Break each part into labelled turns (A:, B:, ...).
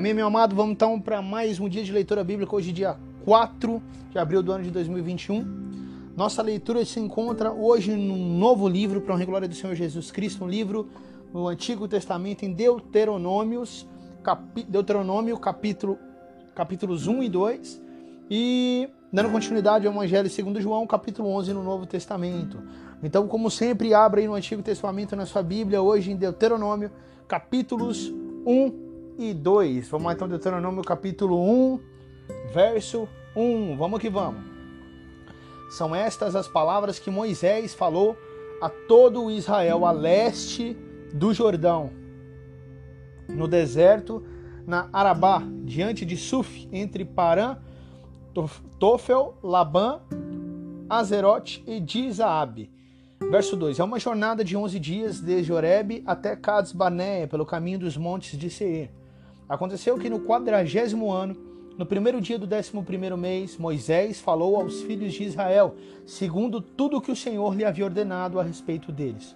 A: Amém, meu amado? Vamos então para mais um dia de leitura bíblica, hoje dia 4 de abril do ano de 2021. Nossa leitura se encontra hoje num novo livro para a glória do Senhor Jesus Cristo, um livro no Antigo Testamento em Deuteronômios, capi, Deuteronômio capítulo, capítulos 1 e 2 e dando continuidade ao Evangelho segundo João, capítulo 11 no Novo Testamento. Então, como sempre, abra aí no Antigo Testamento na sua Bíblia, hoje em Deuteronômio, capítulos 1 e 2. Vamos lá então, Deuteronômio capítulo 1, verso 1. Vamos que vamos. São estas as palavras que Moisés falou a todo o Israel a leste do Jordão, no deserto, na Arabá, diante de Suf, entre Parã, Tofel, Labã, Azerote e Dizaabe. Verso 2: É uma jornada de 11 dias desde Oreb até Cades Barnea, pelo caminho dos montes de Seir. Aconteceu que no quadragésimo ano, no primeiro dia do décimo primeiro mês, Moisés falou aos filhos de Israel, segundo tudo o que o Senhor lhe havia ordenado a respeito deles.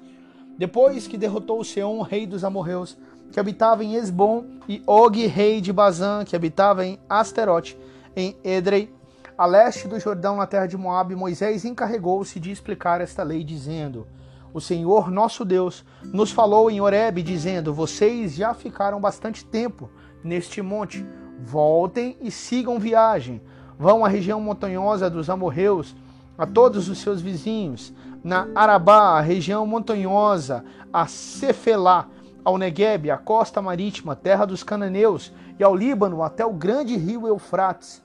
A: Depois que derrotou Seom, rei dos amorreus, que habitava em Esbom, e Og, rei de Bazã, que habitava em Asterote, em Edrei, a leste do Jordão, na terra de Moabe, Moisés encarregou-se de explicar esta lei, dizendo: o Senhor nosso Deus nos falou em Horebe, dizendo: Vocês já ficaram bastante tempo neste monte. Voltem e sigam viagem. Vão à região montanhosa dos amorreus, a todos os seus vizinhos, na Arabá, a região montanhosa, a Cefelá, ao Negueb, a costa marítima, terra dos cananeus, e ao Líbano, até o grande rio Eufrates.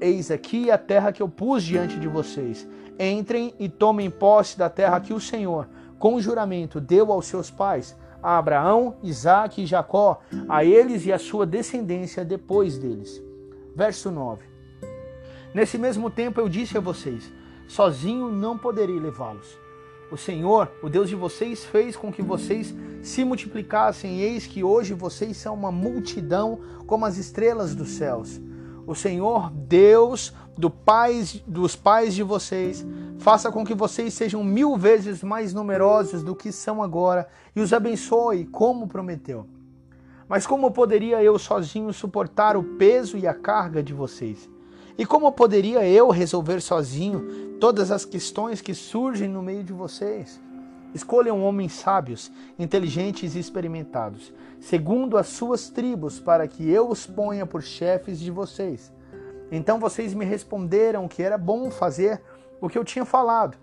A: Eis aqui a terra que eu pus diante de vocês. Entrem e tomem posse da terra que o Senhor, com juramento, deu aos seus pais, a Abraão, Isaque e Jacó, a eles e a sua descendência depois deles. Verso 9. Nesse mesmo tempo eu disse a vocês: sozinho não poderei levá-los. O Senhor, o Deus de vocês, fez com que vocês se multiplicassem, eis que hoje vocês são uma multidão como as estrelas dos céus. O Senhor, Deus do pais, dos pais de vocês, faça com que vocês sejam mil vezes mais numerosos do que são agora e os abençoe, como prometeu. Mas como poderia eu sozinho suportar o peso e a carga de vocês? E como poderia eu resolver sozinho todas as questões que surgem no meio de vocês? Escolham homens sábios, inteligentes e experimentados, segundo as suas tribos, para que eu os ponha por chefes de vocês. Então vocês me responderam que era bom fazer o que eu tinha falado.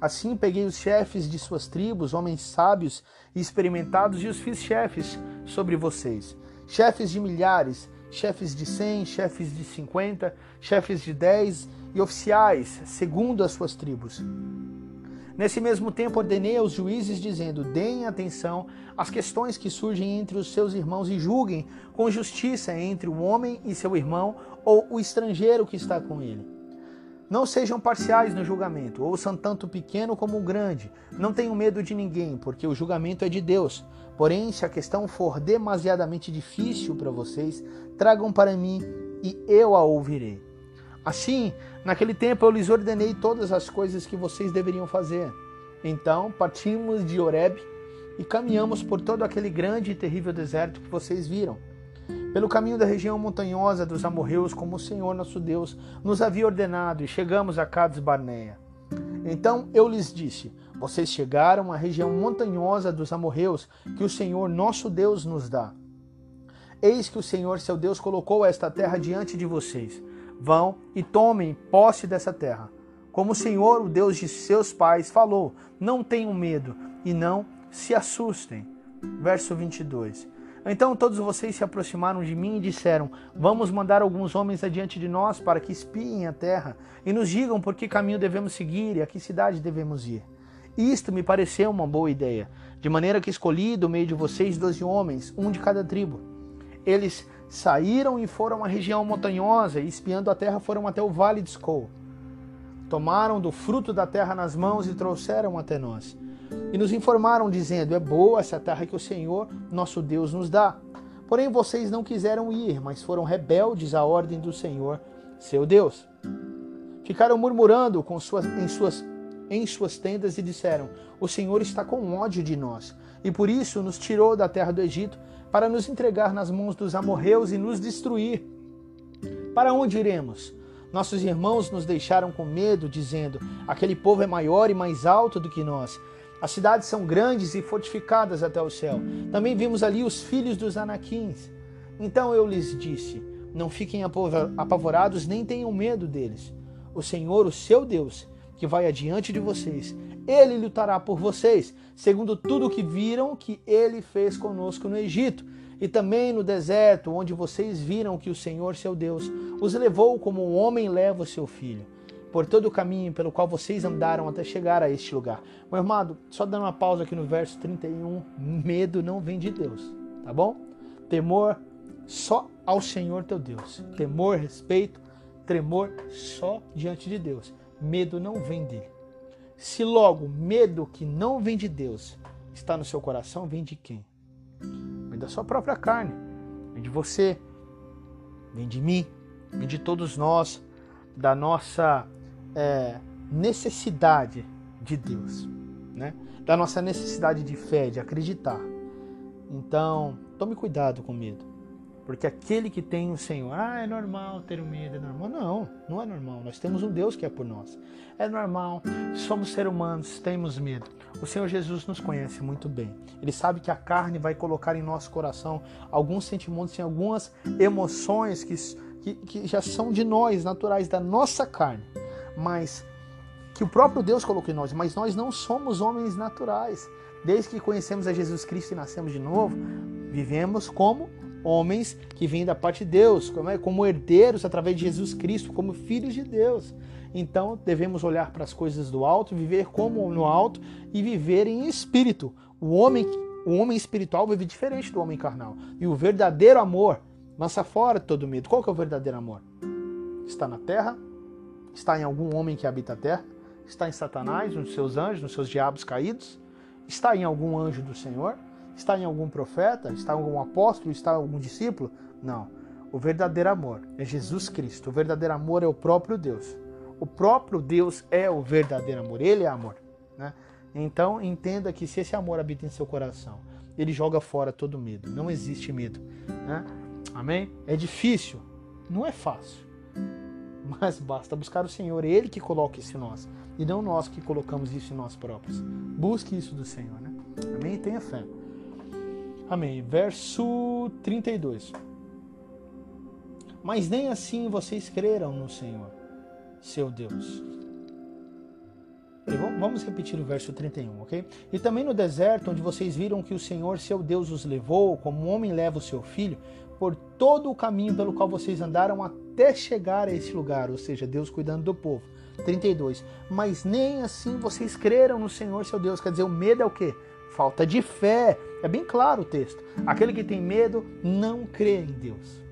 A: Assim peguei os chefes de suas tribos, homens sábios e experimentados, e os fiz chefes sobre vocês. Chefes de milhares, chefes de cem, chefes de cinquenta, chefes de dez e oficiais, segundo as suas tribos. Nesse mesmo tempo ordenei aos juízes, dizendo: Deem atenção às questões que surgem entre os seus irmãos e julguem com justiça entre o homem e seu irmão ou o estrangeiro que está com ele. Não sejam parciais no julgamento, ouçam tanto o pequeno como o grande. Não tenham medo de ninguém, porque o julgamento é de Deus. Porém, se a questão for demasiadamente difícil para vocês, tragam para mim e eu a ouvirei. Assim, naquele tempo eu lhes ordenei todas as coisas que vocês deveriam fazer. Então partimos de Horeb e caminhamos por todo aquele grande e terrível deserto que vocês viram. Pelo caminho da região montanhosa dos amorreus, como o Senhor nosso Deus nos havia ordenado, e chegamos a Cades Barneia. Então eu lhes disse: Vocês chegaram à região montanhosa dos amorreus que o Senhor nosso Deus nos dá. Eis que o Senhor seu Deus colocou esta terra diante de vocês. Vão e tomem posse dessa terra. Como o Senhor, o Deus de seus pais, falou: Não tenham medo e não se assustem. Verso 22. Então todos vocês se aproximaram de mim e disseram: Vamos mandar alguns homens adiante de nós para que espiem a terra e nos digam por que caminho devemos seguir e a que cidade devemos ir. Isto me pareceu uma boa ideia, de maneira que escolhi do meio de vocês doze homens, um de cada tribo. Eles saíram e foram à região montanhosa e, espiando a terra, foram até o vale de Skol. Tomaram do fruto da terra nas mãos e trouxeram até nós. E nos informaram, dizendo: É boa essa terra que o Senhor, nosso Deus, nos dá. Porém, vocês não quiseram ir, mas foram rebeldes à ordem do Senhor, seu Deus. Ficaram murmurando com suas, em, suas, em suas tendas e disseram: O Senhor está com ódio de nós, e por isso nos tirou da terra do Egito para nos entregar nas mãos dos amorreus e nos destruir. Para onde iremos? Nossos irmãos nos deixaram com medo, dizendo: Aquele povo é maior e mais alto do que nós. As cidades são grandes e fortificadas até o céu. Também vimos ali os filhos dos anaquins. Então eu lhes disse: Não fiquem apavorados, nem tenham medo deles. O Senhor, o seu Deus, que vai adiante de vocês, ele lutará por vocês, segundo tudo o que viram que ele fez conosco no Egito e também no deserto, onde vocês viram que o Senhor, seu Deus, os levou como um homem leva o seu filho, por todo o caminho pelo qual vocês andaram até chegar a este lugar. Meu irmão, só dando uma pausa aqui no verso 31, medo não vem de Deus, tá bom? Temor só ao Senhor teu Deus. Temor, respeito, tremor só diante de Deus. Medo não vem dele. Se logo medo que não vem de Deus está no seu coração, vem de quem? Vem da sua própria carne, vem de você, vem de mim, vem de todos nós, da nossa é, necessidade de Deus, né? da nossa necessidade de fé, de acreditar. Então, tome cuidado com medo. Porque aquele que tem o Senhor, ah, é normal ter medo, é normal. Não, não é normal. Nós temos um Deus que é por nós. É normal, somos seres humanos, temos medo. O Senhor Jesus nos conhece muito bem. Ele sabe que a carne vai colocar em nosso coração alguns sentimentos, algumas emoções que, que, que já são de nós, naturais, da nossa carne. Mas que o próprio Deus colocou em nós. Mas nós não somos homens naturais. Desde que conhecemos a Jesus Cristo e nascemos de novo, vivemos como homens que vêm da parte de Deus, como, é, como herdeiros através de Jesus Cristo, como filhos de Deus. Então devemos olhar para as coisas do alto, viver como no alto e viver em espírito. O homem O homem espiritual vive diferente do homem carnal. E o verdadeiro amor lança fora todo medo. Qual que é o verdadeiro amor? Está na terra? Está em algum homem que habita a terra? Está em Satanás, nos seus anjos, nos seus diabos caídos? Está em algum anjo do Senhor? Está em algum profeta? Está em algum apóstolo? Está em algum discípulo? Não. O verdadeiro amor é Jesus Cristo. O verdadeiro amor é o próprio Deus. O próprio Deus é o verdadeiro amor. Ele é amor. Né? Então entenda que se esse amor habita em seu coração, ele joga fora todo medo. Não existe medo. Né? Amém? É difícil, não é fácil. Mas basta buscar o Senhor, Ele que coloca isso em nós. E não nós que colocamos isso em nós próprios. Busque isso do Senhor. Né? Amém? Tenha fé. Amém. Verso 32. Mas nem assim vocês creram no Senhor, seu Deus Vamos repetir o verso 31, ok? E também no deserto, onde vocês viram que o Senhor, seu Deus, os levou, como um homem leva o seu filho, por todo o caminho pelo qual vocês andaram até chegar a esse lugar, ou seja, Deus cuidando do povo. 32. Mas nem assim vocês creram no Senhor, seu Deus. Quer dizer, o medo é o quê? Falta de fé. É bem claro o texto. Aquele que tem medo não crê em Deus.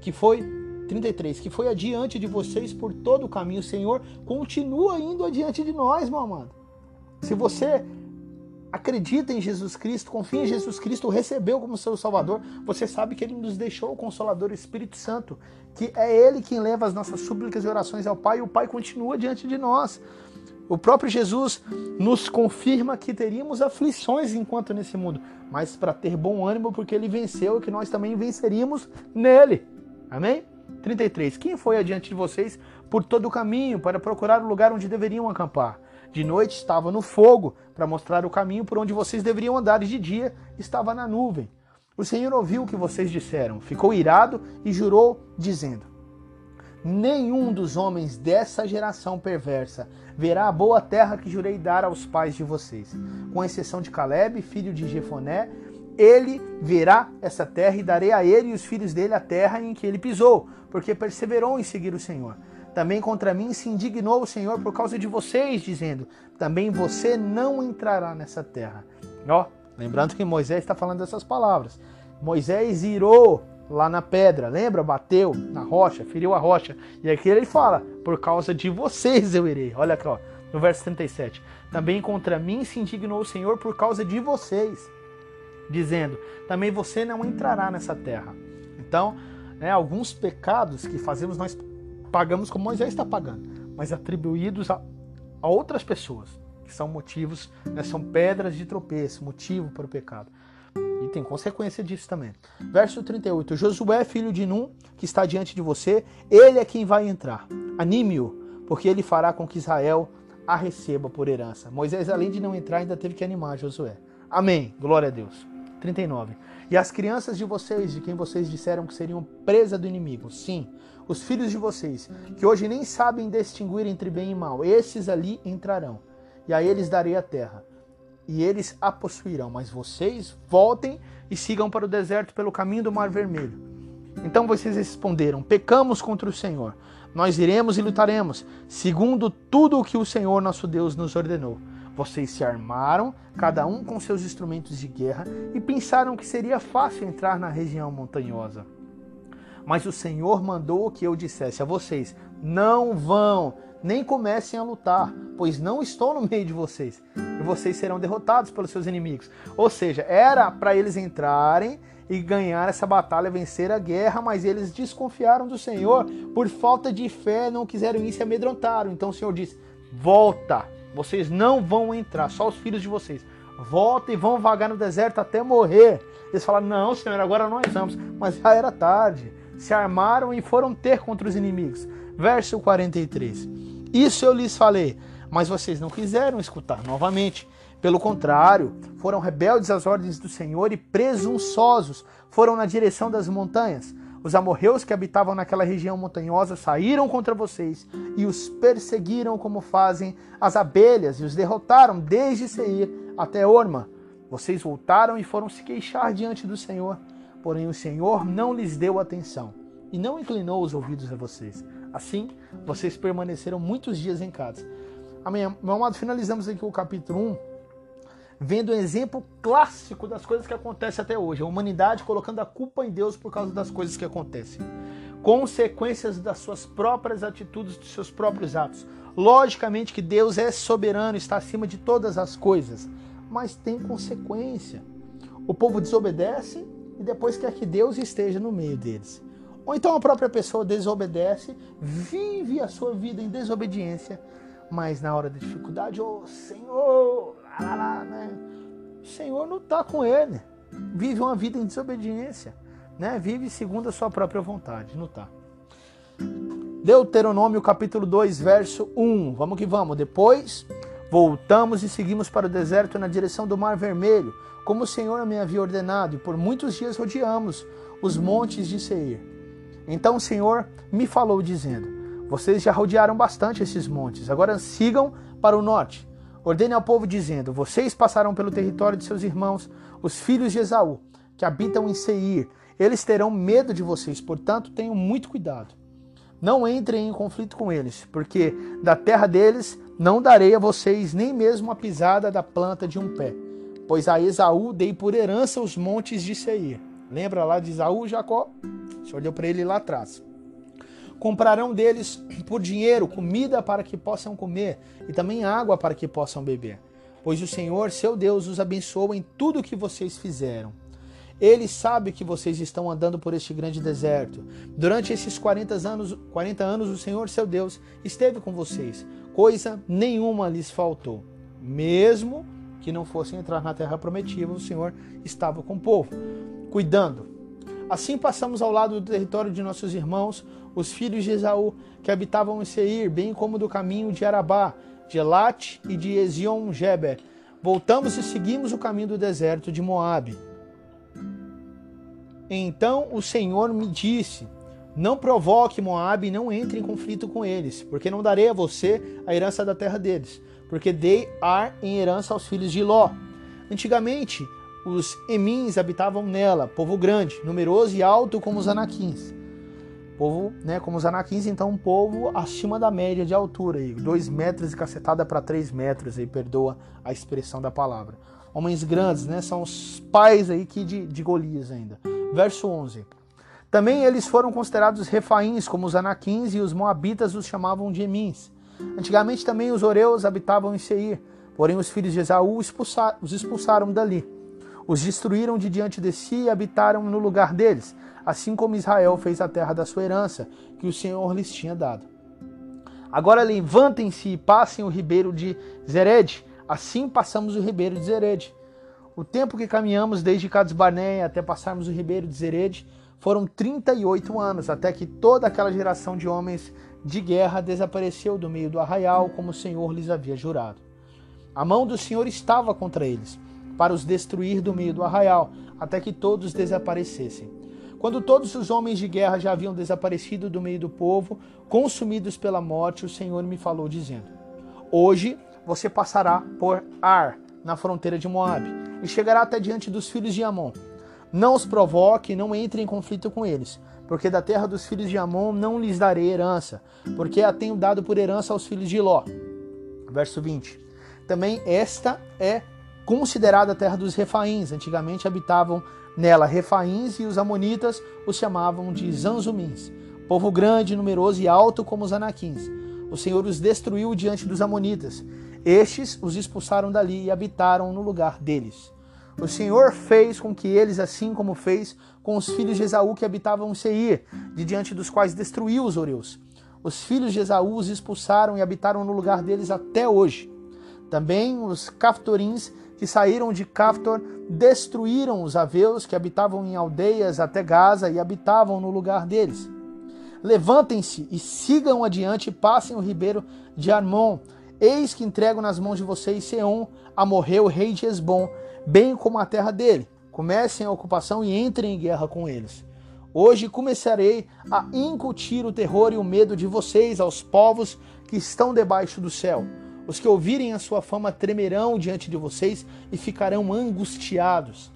A: Que foi 33, que foi adiante de vocês por todo o caminho. Senhor continua indo adiante de nós, meu amado. Se você acredita em Jesus Cristo, confia em Jesus Cristo, recebeu como seu Salvador, você sabe que Ele nos deixou o Consolador, o Espírito Santo, que é Ele quem leva as nossas súplicas e orações ao Pai, e o Pai continua diante de nós. O próprio Jesus nos confirma que teríamos aflições enquanto nesse mundo, mas para ter bom ânimo, porque Ele venceu que nós também venceríamos nele. Amém? 33. Quem foi adiante de vocês por todo o caminho para procurar o lugar onde deveriam acampar? De noite estava no fogo para mostrar o caminho por onde vocês deveriam andar, e de dia estava na nuvem. O Senhor ouviu o que vocês disseram, ficou irado e jurou, dizendo: Nenhum dos homens dessa geração perversa verá a boa terra que jurei dar aos pais de vocês, com exceção de Caleb, filho de Jefoné, ele verá essa terra e darei a ele e os filhos dele a terra em que ele pisou, porque perseverou em seguir o Senhor. Também contra mim se indignou o Senhor por causa de vocês, dizendo: Também você não entrará nessa terra. Ó, lembrando que Moisés está falando dessas palavras. Moisés irou lá na pedra, lembra? Bateu na rocha, feriu a rocha. E aqui ele fala: Por causa de vocês eu irei. Olha aqui, ó, no verso 37. Também contra mim se indignou o Senhor por causa de vocês dizendo: também você não entrará nessa terra. Então, né, alguns pecados que fazemos nós pagamos como Moisés está pagando, mas atribuídos a, a outras pessoas, que são motivos, né, são pedras de tropeço, motivo para o pecado. E tem consequência disso também. Verso 38: Josué, filho de Num, que está diante de você, ele é quem vai entrar. Anime-o, porque ele fará com que Israel a receba por herança. Moisés, além de não entrar, ainda teve que animar Josué. Amém. Glória a Deus. 39. E as crianças de vocês, de quem vocês disseram que seriam presa do inimigo, sim, os filhos de vocês, que hoje nem sabem distinguir entre bem e mal, esses ali entrarão. E a eles darei a terra, e eles a possuirão. Mas vocês voltem e sigam para o deserto pelo caminho do Mar Vermelho. Então vocês responderam: Pecamos contra o Senhor. Nós iremos e lutaremos, segundo tudo o que o Senhor nosso Deus nos ordenou. Vocês se armaram, cada um com seus instrumentos de guerra, e pensaram que seria fácil entrar na região montanhosa. Mas o Senhor mandou que eu dissesse a vocês: não vão, nem comecem a lutar, pois não estou no meio de vocês, e vocês serão derrotados pelos seus inimigos. Ou seja, era para eles entrarem e ganhar essa batalha, vencer a guerra, mas eles desconfiaram do Senhor por falta de fé, não quiseram ir se amedrontaram. Então o Senhor disse: volta, vocês não vão entrar, só os filhos de vocês. Voltem e vão vagar no deserto até morrer. Eles falaram: Não, Senhor, agora nós vamos. Mas já era tarde. Se armaram e foram ter contra os inimigos. Verso 43. Isso eu lhes falei, mas vocês não quiseram escutar novamente. Pelo contrário, foram rebeldes às ordens do Senhor e presunçosos foram na direção das montanhas. Os amorreus que habitavam naquela região montanhosa saíram contra vocês e os perseguiram como fazem as abelhas e os derrotaram desde Seir até Orma. Vocês voltaram e foram se queixar diante do Senhor, porém o Senhor não lhes deu atenção e não inclinou os ouvidos a vocês. Assim, vocês permaneceram muitos dias em casa. Amém. Meu amado, finalizamos aqui o capítulo 1 vendo um exemplo clássico das coisas que acontecem até hoje. A humanidade colocando a culpa em Deus por causa das coisas que acontecem. Consequências das suas próprias atitudes, dos seus próprios atos. Logicamente que Deus é soberano, está acima de todas as coisas, mas tem consequência. O povo desobedece e depois quer que Deus esteja no meio deles. Ou então a própria pessoa desobedece, vive a sua vida em desobediência, mas na hora da dificuldade, ô oh, Senhor, lá, lá, né? o Senhor não está com ele. Vive uma vida em desobediência, né? vive segundo a sua própria vontade, não está. Deuteronômio capítulo 2, verso 1. Vamos que vamos. Depois voltamos e seguimos para o deserto na direção do Mar Vermelho, como o Senhor me havia ordenado, e por muitos dias rodeamos os montes de Seir. Então o Senhor me falou, dizendo: Vocês já rodearam bastante esses montes, agora sigam para o norte. Ordene ao povo, dizendo: Vocês passarão pelo território de seus irmãos, os filhos de Esaú, que habitam em Seir. Eles terão medo de vocês, portanto, tenham muito cuidado. Não entrem em conflito com eles, porque da terra deles não darei a vocês nem mesmo a pisada da planta de um pé. Pois a Esaú dei por herança os montes de Seir. Lembra lá de Esaú, Jacó? Você olhou para ele lá atrás. Comprarão deles por dinheiro comida para que possam comer e também água para que possam beber. Pois o Senhor, seu Deus, os abençoa em tudo o que vocês fizeram. Ele sabe que vocês estão andando por este grande deserto. Durante esses 40 anos, 40 anos o Senhor, seu Deus, esteve com vocês. Coisa nenhuma lhes faltou. Mesmo que não fossem entrar na terra prometida, o Senhor estava com o povo, cuidando. Assim passamos ao lado do território de nossos irmãos, os filhos de Esaú, que habitavam em Seir, bem como do caminho de Arabá, de Elat e de Ezion-Geber. Voltamos e seguimos o caminho do deserto de Moabe. Então o Senhor me disse: Não provoque Moabe e não entre em conflito com eles, porque não darei a você a herança da terra deles, porque dei Ar em herança aos filhos de Ló. Antigamente, os Emins habitavam nela, povo grande, numeroso e alto como os Anaquins. Povo, né, como os Anaquins, então um povo acima da média de altura, aí, dois metros e cacetada para três metros, aí, perdoa a expressão da palavra. Homens grandes, né, são os pais aí que de, de Golias ainda. Verso 11. Também eles foram considerados refaíns, como os anaquins, e os moabitas os chamavam de emins. Antigamente também os oreus habitavam em Seir, porém os filhos de Esaú os expulsaram dali. Os destruíram de diante de si e habitaram no lugar deles, assim como Israel fez a terra da sua herança, que o Senhor lhes tinha dado. Agora levantem-se e passem o ribeiro de Zered, assim passamos o ribeiro de Zered. O tempo que caminhamos desde Cades Barnea até passarmos o ribeiro de Zered foram 38 anos, até que toda aquela geração de homens de guerra desapareceu do meio do arraial, como o Senhor lhes havia jurado. A mão do Senhor estava contra eles, para os destruir do meio do arraial, até que todos desaparecessem. Quando todos os homens de guerra já haviam desaparecido do meio do povo, consumidos pela morte, o Senhor me falou, dizendo: Hoje você passará por Ar, na fronteira de Moabe, e chegará até diante dos filhos de Amon. Não os provoque, não entre em conflito com eles, porque da terra dos filhos de Amon não lhes darei herança, porque a tenho dado por herança aos filhos de Ló. Verso 20. Também esta é considerada a terra dos refaíns. Antigamente habitavam nela refaíns e os amonitas os chamavam de zanzumins. Povo grande, numeroso e alto como os anaquins. O Senhor os destruiu diante dos amonitas estes os expulsaram dali e habitaram no lugar deles. O Senhor fez com que eles, assim como fez com os filhos de Esaú que habitavam Seir, de diante dos quais destruiu os Oreus. Os filhos de Esaú os expulsaram e habitaram no lugar deles até hoje. Também os Caftorins que saíram de Caftor destruíram os aveus que habitavam em aldeias até Gaza e habitavam no lugar deles. Levantem-se e sigam adiante e passem o ribeiro de Armon, Eis que entrego nas mãos de vocês Seon, Amorreu, rei de Esbom, bem como a terra dele. Comecem a ocupação e entrem em guerra com eles. Hoje começarei a incutir o terror e o medo de vocês aos povos que estão debaixo do céu. Os que ouvirem a sua fama tremerão diante de vocês e ficarão angustiados.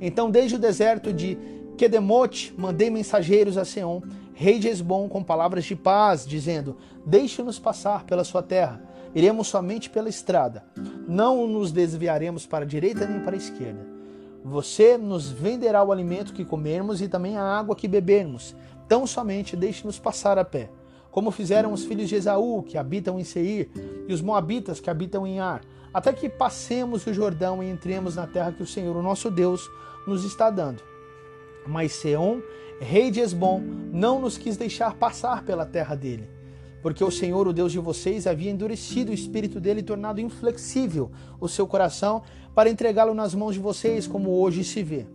A: Então, desde o deserto de Kedemote, mandei mensageiros a Seon rei de Esbom, com palavras de paz, dizendo: Deixe-nos passar pela sua terra. Iremos somente pela estrada. Não nos desviaremos para a direita nem para a esquerda. Você nos venderá o alimento que comermos e também a água que bebermos. Tão somente deixe-nos passar a pé, como fizeram os filhos de Esaú, que habitam em Seir, e os moabitas, que habitam em Ar, até que passemos o Jordão e entremos na terra que o Senhor, o nosso Deus, nos está dando. Mas Seom, rei de Esbom, não nos quis deixar passar pela terra dele porque o Senhor, o Deus de vocês, havia endurecido o espírito dele e tornado inflexível o seu coração para entregá-lo nas mãos de vocês, como hoje se vê.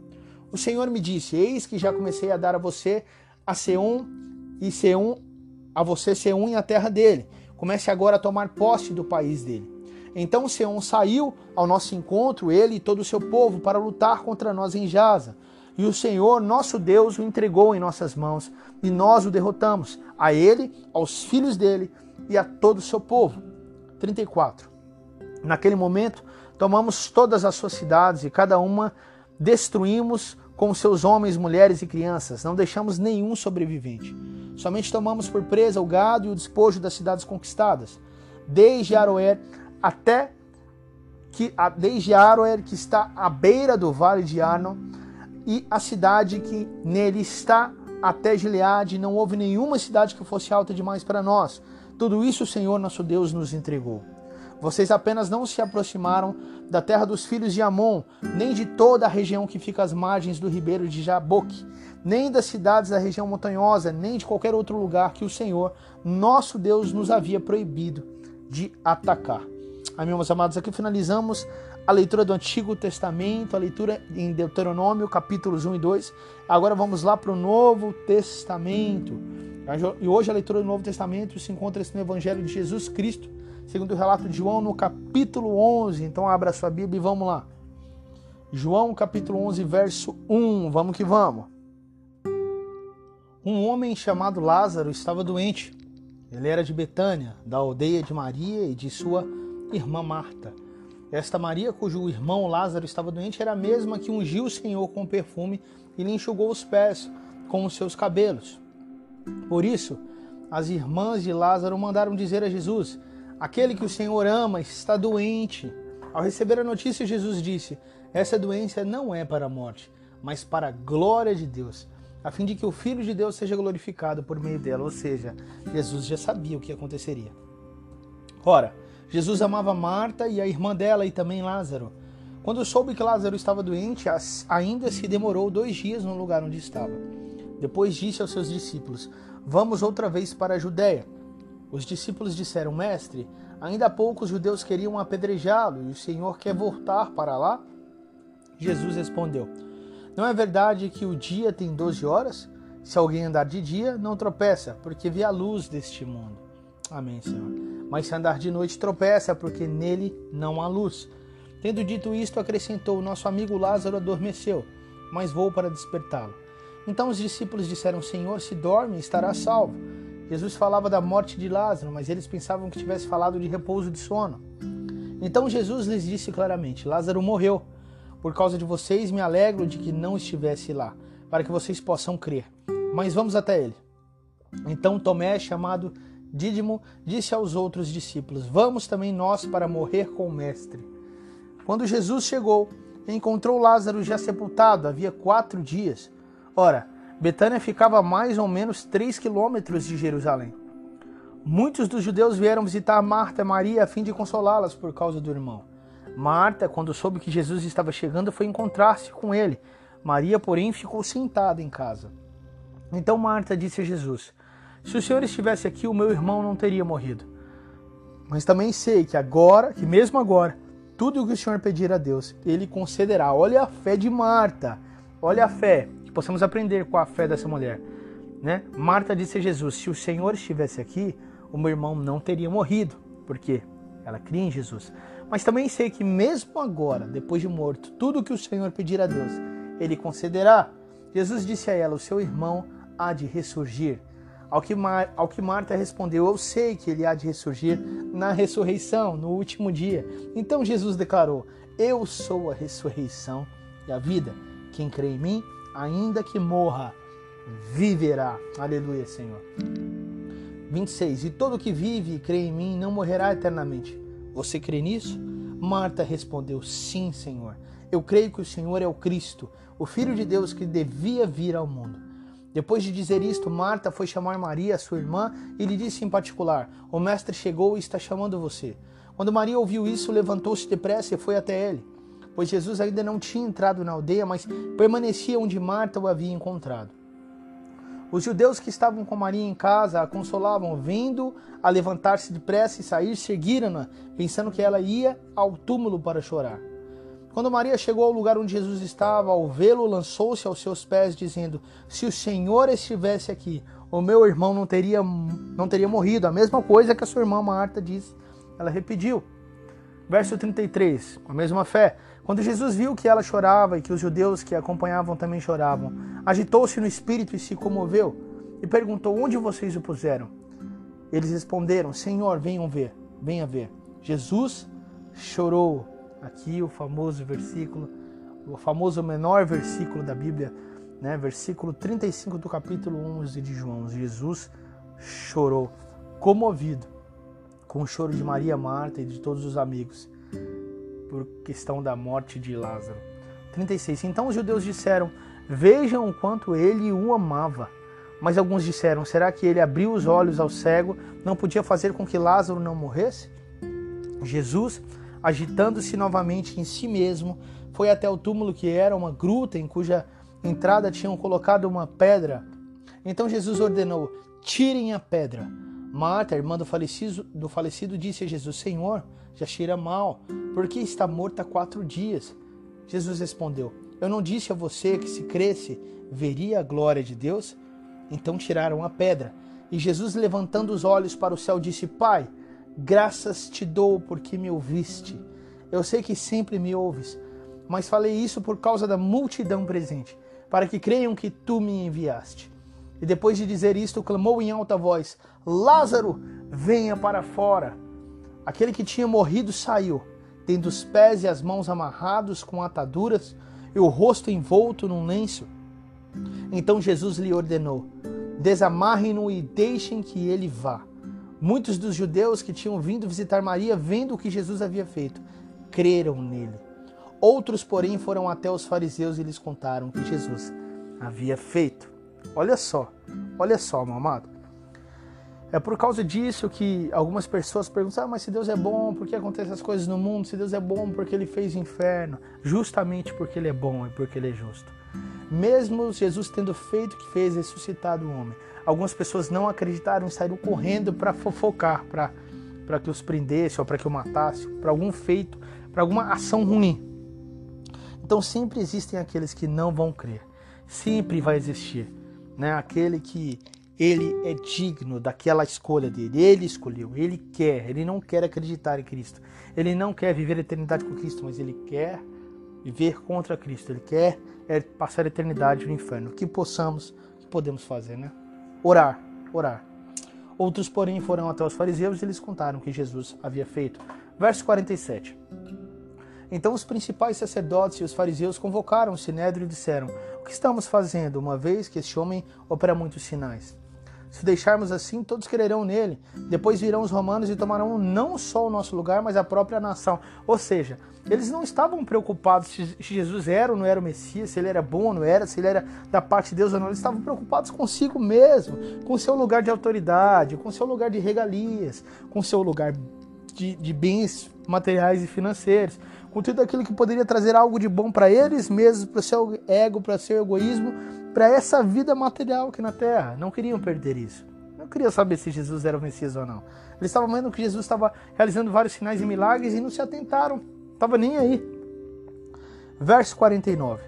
A: O Senhor me disse: Eis que já comecei a dar a você a Seum e Seum a você Seum e a terra dele. Comece agora a tomar posse do país dele. Então Seom saiu ao nosso encontro, ele e todo o seu povo, para lutar contra nós em Jaza. E o Senhor, nosso Deus, o entregou em nossas mãos, e nós o derrotamos, a ele, aos filhos dele e a todo o seu povo. 34. Naquele momento, tomamos todas as suas cidades e cada uma destruímos com seus homens, mulheres e crianças. Não deixamos nenhum sobrevivente. Somente tomamos por presa o gado e o despojo das cidades conquistadas, desde Aroer até que desde Aroer, que está à beira do vale de Arnon, e a cidade que nele está até Gileade, não houve nenhuma cidade que fosse alta demais para nós. Tudo isso o Senhor nosso Deus nos entregou. Vocês apenas não se aproximaram da terra dos filhos de Amon, nem de toda a região que fica às margens do ribeiro de Jaboque, nem das cidades da região montanhosa, nem de qualquer outro lugar que o Senhor, nosso Deus, nos havia proibido de atacar. Amém, meus amados, aqui finalizamos a leitura do Antigo Testamento, a leitura em Deuteronômio, capítulos 1 e 2. Agora vamos lá para o Novo Testamento. E hoje a leitura do Novo Testamento se encontra no Evangelho de Jesus Cristo, segundo o relato de João, no capítulo 11. Então abra sua Bíblia e vamos lá. João, capítulo 11, verso 1. Vamos que vamos. Um homem chamado Lázaro estava doente. Ele era de Betânia, da aldeia de Maria e de sua irmã Marta. Esta Maria, cujo irmão Lázaro estava doente, era a mesma que ungiu o Senhor com perfume e lhe enxugou os pés com os seus cabelos. Por isso, as irmãs de Lázaro mandaram dizer a Jesus: Aquele que o Senhor ama está doente. Ao receber a notícia, Jesus disse: Essa doença não é para a morte, mas para a glória de Deus, a fim de que o Filho de Deus seja glorificado por meio dela. Ou seja, Jesus já sabia o que aconteceria. Ora, Jesus amava Marta e a irmã dela e também Lázaro. Quando soube que Lázaro estava doente, ainda se demorou dois dias no lugar onde estava. Depois disse aos seus discípulos: Vamos outra vez para a Judéia. Os discípulos disseram: Mestre, ainda há pouco os judeus queriam apedrejá-lo e o Senhor quer voltar para lá? Jesus respondeu: Não é verdade que o dia tem doze horas? Se alguém andar de dia, não tropeça, porque vê a luz deste mundo. Amém, Senhor. Mas se andar de noite, tropeça, porque nele não há luz. Tendo dito isto, acrescentou: Nosso amigo Lázaro adormeceu, mas vou para despertá-lo. Então os discípulos disseram: Senhor, se dorme, estará salvo. Jesus falava da morte de Lázaro, mas eles pensavam que tivesse falado de repouso de sono. Então Jesus lhes disse claramente: Lázaro morreu. Por causa de vocês, me alegro de que não estivesse lá, para que vocês possam crer. Mas vamos até ele. Então Tomé, chamado Dídimo disse aos outros discípulos: Vamos também nós para morrer com o Mestre. Quando Jesus chegou, encontrou Lázaro já sepultado, havia quatro dias. Ora, Betânia ficava a mais ou menos três quilômetros de Jerusalém. Muitos dos judeus vieram visitar Marta e Maria a fim de consolá-las por causa do irmão. Marta, quando soube que Jesus estava chegando, foi encontrar-se com ele. Maria, porém, ficou sentada em casa. Então Marta disse a Jesus: se o Senhor estivesse aqui, o meu irmão não teria morrido. Mas também sei que agora, que mesmo agora, tudo o que o Senhor pedir a Deus, Ele concederá. Olha a fé de Marta. Olha a fé. Que possamos aprender com a fé dessa mulher. Né? Marta disse a Jesus: Se o Senhor estivesse aqui, o meu irmão não teria morrido. Por quê? Ela cria em Jesus. Mas também sei que mesmo agora, depois de morto, tudo o que o Senhor pedir a Deus, Ele concederá. Jesus disse a ela: O seu irmão há de ressurgir. Ao que, Mar, ao que Marta respondeu: Eu sei que ele há de ressurgir na ressurreição, no último dia. Então Jesus declarou: Eu sou a ressurreição e a vida. Quem crê em mim, ainda que morra, viverá. Aleluia, Senhor. 26. E todo que vive e crê em mim não morrerá eternamente. Você crê nisso? Marta respondeu: Sim, Senhor. Eu creio que o Senhor é o Cristo, o Filho de Deus que devia vir ao mundo. Depois de dizer isto, Marta foi chamar Maria, sua irmã, e lhe disse em particular: O mestre chegou e está chamando você. Quando Maria ouviu isso, levantou-se depressa e foi até ele, pois Jesus ainda não tinha entrado na aldeia, mas permanecia onde Marta o havia encontrado. Os judeus que estavam com Maria em casa a consolavam, vendo a levantar-se depressa e sair, seguiram-na, pensando que ela ia ao túmulo para chorar. Quando Maria chegou ao lugar onde Jesus estava, ao vê-lo, lançou-se aos seus pés, dizendo: Se o Senhor estivesse aqui, o meu irmão não teria, não teria morrido. A mesma coisa que a sua irmã Marta disse. Ela repetiu. Verso 33, com a mesma fé. Quando Jesus viu que ela chorava e que os judeus que a acompanhavam também choravam, agitou-se no espírito e se comoveu e perguntou: Onde vocês o puseram? Eles responderam: Senhor, venham ver, venha ver. Jesus chorou. Aqui o famoso versículo, o famoso menor versículo da Bíblia, né? versículo 35 do capítulo 11 de João. Jesus chorou, comovido com o choro de Maria, Marta e de todos os amigos, por questão da morte de Lázaro. 36. Então os judeus disseram: Vejam o quanto ele o amava. Mas alguns disseram: Será que ele abriu os olhos ao cego, não podia fazer com que Lázaro não morresse? Jesus agitando-se novamente em si mesmo, foi até o túmulo que era uma gruta em cuja entrada tinham colocado uma pedra. Então Jesus ordenou: tirem a pedra. Marta, irmã do falecido, do falecido, disse a Jesus: Senhor, já cheira mal, porque está morta há quatro dias. Jesus respondeu: Eu não disse a você que se cresce, veria a glória de Deus? Então tiraram a pedra. E Jesus, levantando os olhos para o céu, disse: Pai, Graças te dou porque me ouviste. Eu sei que sempre me ouves, mas falei isso por causa da multidão presente, para que creiam que tu me enviaste. E depois de dizer isto, clamou em alta voz: Lázaro, venha para fora. Aquele que tinha morrido saiu, tendo os pés e as mãos amarrados com ataduras e o rosto envolto num lenço. Então Jesus lhe ordenou: Desamarrem-no e deixem que ele vá. Muitos dos judeus que tinham vindo visitar Maria, vendo o que Jesus havia feito, creram nele. Outros, porém, foram até os fariseus e lhes contaram o que Jesus havia feito. Olha só, olha só, meu amado. É por causa disso que algumas pessoas perguntam: ah, mas se Deus é bom, por que acontecem essas coisas no mundo? Se Deus é bom, porque ele fez o inferno? Justamente porque ele é bom e porque ele é justo. Mesmo Jesus tendo feito o que fez, ressuscitado o homem, algumas pessoas não acreditaram e saíram correndo para fofocar, para que os prendesse ou para que o matasse, para algum feito, para alguma ação ruim. Então sempre existem aqueles que não vão crer. Sempre vai existir, né? Aquele que ele é digno daquela escolha dele. Ele escolheu, ele quer, ele não quer acreditar em Cristo. Ele não quer viver a eternidade com Cristo, mas ele quer viver contra Cristo. Ele quer é, passar a eternidade no inferno. O que possamos, o que podemos fazer, né? Orar, orar. Outros, porém, foram até os fariseus e lhes contaram o que Jesus havia feito. Verso 47. Então os principais sacerdotes e os fariseus convocaram o sinédrio e disseram: O que estamos fazendo, uma vez que este homem opera muitos sinais? Se deixarmos assim, todos crerão nele. Depois virão os romanos e tomarão não só o nosso lugar, mas a própria nação. Ou seja, eles não estavam preocupados se Jesus era ou não era o Messias, se ele era bom ou não era, se ele era da parte de Deus ou não. Eles estavam preocupados consigo mesmo, com seu lugar de autoridade, com seu lugar de regalias, com seu lugar de, de bens materiais e financeiros, com tudo aquilo que poderia trazer algo de bom para eles mesmos, para o seu ego, para o seu egoísmo para essa vida material aqui na terra. Não queriam perder isso. Não queriam saber se Jesus era o Messias ou não. Eles estavam vendo que Jesus estava realizando vários sinais e milagres e não se atentaram. Estava nem aí. Verso 49.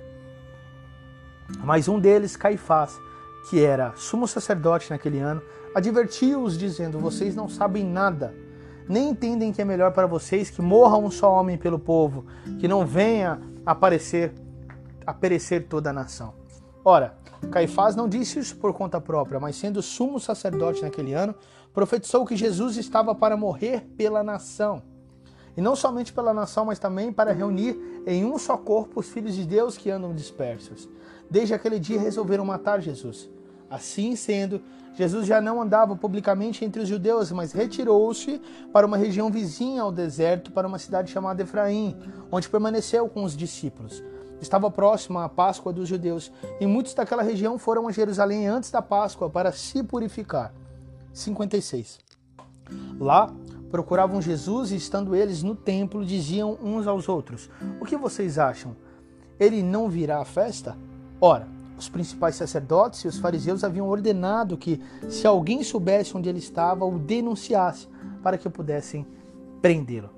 A: Mas um deles, Caifás, que era sumo sacerdote naquele ano, advertiu-os dizendo: Vocês não sabem nada, nem entendem que é melhor para vocês que morra um só homem pelo povo, que não venha aparecer a perecer toda a nação. Ora, Caifás não disse isso por conta própria, mas sendo sumo sacerdote naquele ano, profetizou que Jesus estava para morrer pela nação. E não somente pela nação, mas também para reunir em um só corpo os filhos de Deus que andam dispersos. Desde aquele dia resolveram matar Jesus. Assim sendo, Jesus já não andava publicamente entre os judeus, mas retirou-se para uma região vizinha ao deserto, para uma cidade chamada Efraim, onde permaneceu com os discípulos. Estava próxima a Páscoa dos judeus, e muitos daquela região foram a Jerusalém antes da Páscoa para se purificar. 56. Lá procuravam Jesus e, estando eles no templo, diziam uns aos outros: O que vocês acham? Ele não virá à festa? Ora, os principais sacerdotes e os fariseus haviam ordenado que, se alguém soubesse onde ele estava, o denunciasse para que pudessem prendê-lo.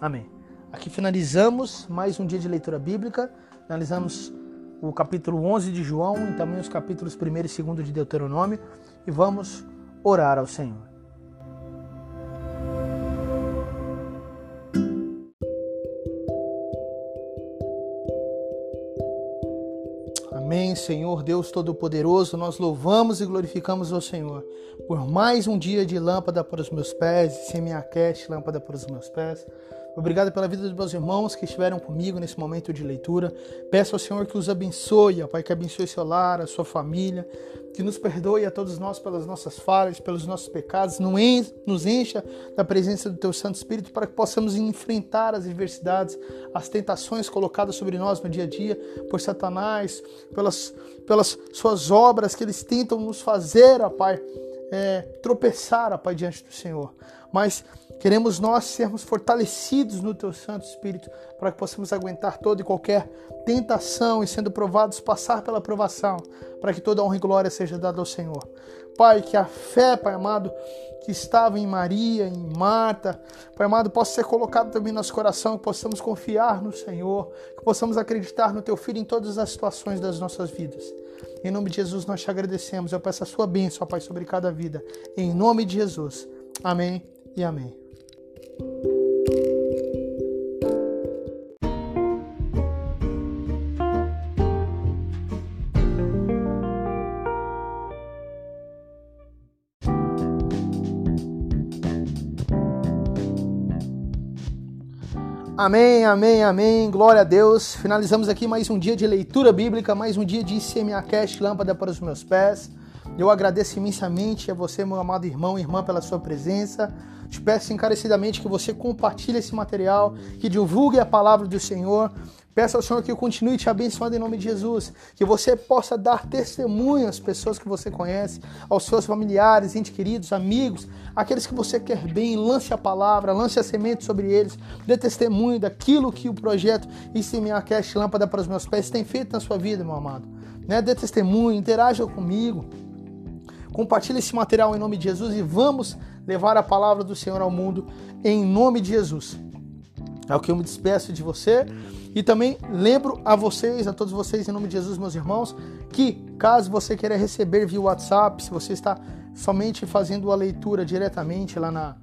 A: Amém. Aqui finalizamos mais um dia de leitura bíblica. Finalizamos o capítulo 11 de João e também os capítulos 1 e 2 de Deuteronômio e vamos orar ao Senhor. Amém, Senhor Deus Todo-Poderoso, nós louvamos e glorificamos o Senhor por mais um dia de lâmpada para os meus pés, semiaquete, lâmpada para os meus pés. Obrigado pela vida dos meus irmãos que estiveram comigo nesse momento de leitura. Peço ao Senhor que os abençoe, Pai, que abençoe seu lar, a sua família, que nos perdoe a todos nós pelas nossas falhas, pelos nossos pecados, nos encha da presença do Teu Santo Espírito para que possamos enfrentar as adversidades, as tentações colocadas sobre nós no dia a dia por Satanás, pelas, pelas suas obras que eles tentam nos fazer, Pai, é, tropeçar, Pai, diante do Senhor. Mas Queremos nós sermos fortalecidos no Teu Santo Espírito para que possamos aguentar toda e qualquer tentação e sendo provados passar pela provação, para que toda honra e glória seja dada ao Senhor. Pai, que a fé, Pai amado, que estava em Maria, em Marta, Pai amado, possa ser colocado também no nosso coração, que possamos confiar no Senhor, que possamos acreditar no Teu Filho em todas as situações das nossas vidas. Em nome de Jesus nós te agradecemos. Eu peço a sua bênção, Pai, sobre cada vida. Em nome de Jesus. Amém e amém. Amém, amém, amém. Glória a Deus. Finalizamos aqui mais um dia de leitura bíblica, mais um dia de ICMAcast, lâmpada para os meus pés. Eu agradeço imensamente a você, meu amado irmão e irmã, pela sua presença. Te peço encarecidamente que você compartilhe esse material, que divulgue a palavra do Senhor. Peço ao Senhor que continue te abençoando em nome de Jesus, que você possa dar testemunho às pessoas que você conhece, aos seus familiares, entes queridos, amigos, aqueles que você quer bem, lance a palavra, lance a semente sobre eles, dê testemunho daquilo que o projeto ICMAcast Lâmpada para os Meus Pés tem feito na sua vida, meu amado. Né? Dê testemunho, interaja comigo. Compartilhe esse material em nome de Jesus e vamos levar a palavra do Senhor ao mundo em nome de Jesus. É o que eu me despeço de você e também lembro a vocês, a todos vocês, em nome de Jesus, meus irmãos, que caso você queira receber via WhatsApp, se você está somente fazendo a leitura diretamente lá na,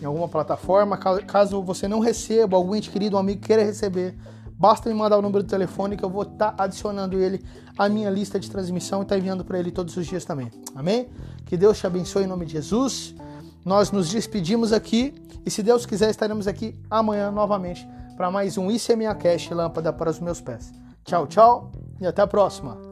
A: em alguma plataforma, caso você não receba, algum ente querido, um amigo queira receber, basta me mandar o número do telefone que eu vou estar tá adicionando ele à minha lista de transmissão e estar tá enviando para ele todos os dias também. Amém? Que Deus te abençoe em nome de Jesus. Nós nos despedimos aqui e se Deus quiser estaremos aqui amanhã novamente para mais um ICMA Cash Lâmpada para os meus pés. Tchau, tchau e até a próxima.